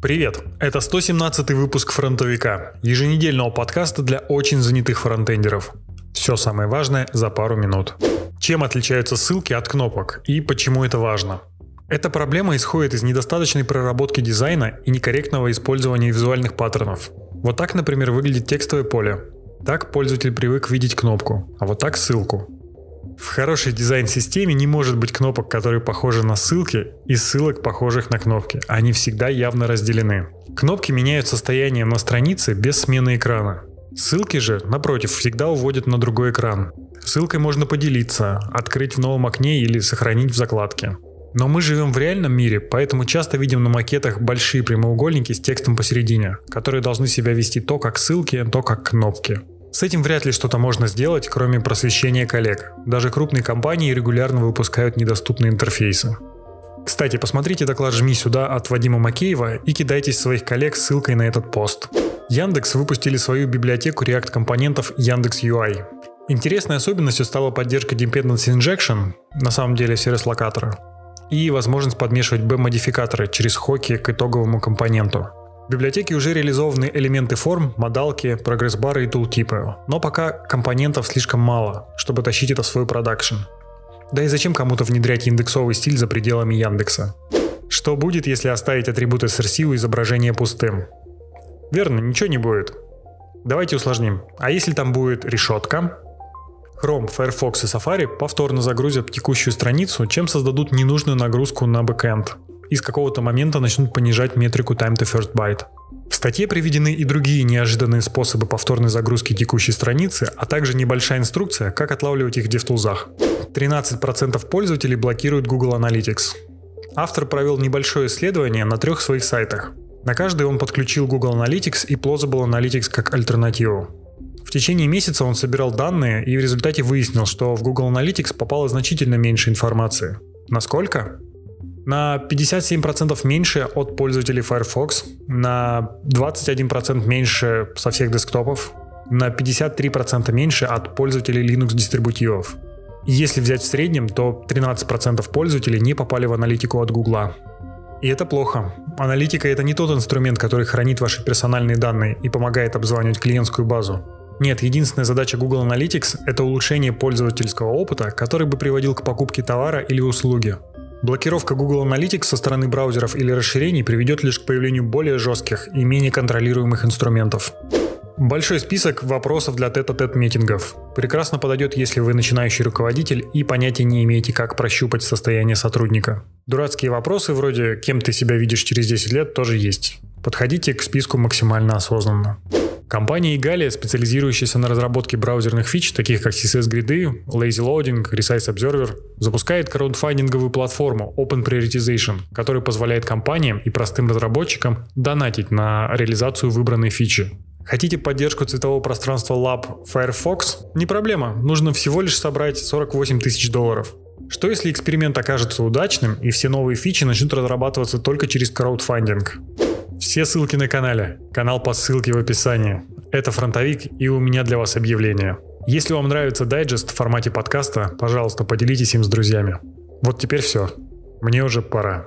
Привет! Это 117 выпуск «Фронтовика» – еженедельного подкаста для очень занятых фронтендеров. Все самое важное за пару минут. Чем отличаются ссылки от кнопок и почему это важно? Эта проблема исходит из недостаточной проработки дизайна и некорректного использования визуальных паттернов. Вот так, например, выглядит текстовое поле. Так пользователь привык видеть кнопку, а вот так ссылку. В хорошей дизайн-системе не может быть кнопок, которые похожи на ссылки, и ссылок, похожих на кнопки. Они всегда явно разделены. Кнопки меняют состояние на странице без смены экрана. Ссылки же, напротив, всегда уводят на другой экран. Ссылкой можно поделиться, открыть в новом окне или сохранить в закладке. Но мы живем в реальном мире, поэтому часто видим на макетах большие прямоугольники с текстом посередине, которые должны себя вести то как ссылки, то как кнопки. С этим вряд ли что-то можно сделать, кроме просвещения коллег. Даже крупные компании регулярно выпускают недоступные интерфейсы. Кстати, посмотрите доклад «Жми сюда» от Вадима Макеева и кидайтесь своих коллег ссылкой на этот пост. Яндекс выпустили свою библиотеку React-компонентов Яндекс UI. Интересной особенностью стала поддержка Dependency Injection, на самом деле сервис-локатора, и возможность подмешивать B-модификаторы через хоки к итоговому компоненту. В библиотеке уже реализованы элементы форм, модалки, прогресс-бары и тултипы, но пока компонентов слишком мало, чтобы тащить это в свой продакшн. Да и зачем кому-то внедрять индексовый стиль за пределами Яндекса? Что будет, если оставить атрибут SRC у изображения пустым? Верно, ничего не будет. Давайте усложним. А если там будет решетка? Chrome, Firefox и Safari повторно загрузят текущую страницу, чем создадут ненужную нагрузку на бэкэнд и с какого-то момента начнут понижать метрику time to first byte. В статье приведены и другие неожиданные способы повторной загрузки текущей страницы, а также небольшая инструкция, как отлавливать их в DevTools. 13% пользователей блокируют Google Analytics. Автор провел небольшое исследование на трех своих сайтах. На каждый он подключил Google Analytics и Plausible Analytics как альтернативу. В течение месяца он собирал данные и в результате выяснил, что в Google Analytics попало значительно меньше информации. Насколько? На 57% меньше от пользователей Firefox, на 21% меньше со всех десктопов, на 53% меньше от пользователей Linux дистрибутивов. Если взять в среднем, то 13% пользователей не попали в аналитику от Гугла. И это плохо. Аналитика это не тот инструмент, который хранит ваши персональные данные и помогает обзванивать клиентскую базу. Нет, единственная задача Google Analytics – это улучшение пользовательского опыта, который бы приводил к покупке товара или услуги. Блокировка Google Analytics со стороны браузеров или расширений приведет лишь к появлению более жестких и менее контролируемых инструментов. Большой список вопросов для тет-а-тет митингов. Прекрасно подойдет, если вы начинающий руководитель и понятия не имеете, как прощупать состояние сотрудника. Дурацкие вопросы вроде «Кем ты себя видишь через 10 лет» тоже есть. Подходите к списку максимально осознанно. Компания Igalia, специализирующаяся на разработке браузерных фич, таких как CSS-гриды, Lazy Loading, Resize Observer, запускает краудфандинговую платформу Open Prioritization, которая позволяет компаниям и простым разработчикам донатить на реализацию выбранной фичи. Хотите поддержку цветового пространства Lab Firefox? Не проблема, нужно всего лишь собрать 48 тысяч долларов. Что если эксперимент окажется удачным и все новые фичи начнут разрабатываться только через краудфандинг? Все ссылки на канале. Канал по ссылке в описании. Это фронтовик и у меня для вас объявление. Если вам нравится дайджест в формате подкаста, пожалуйста, поделитесь им с друзьями. Вот теперь все. Мне уже пора.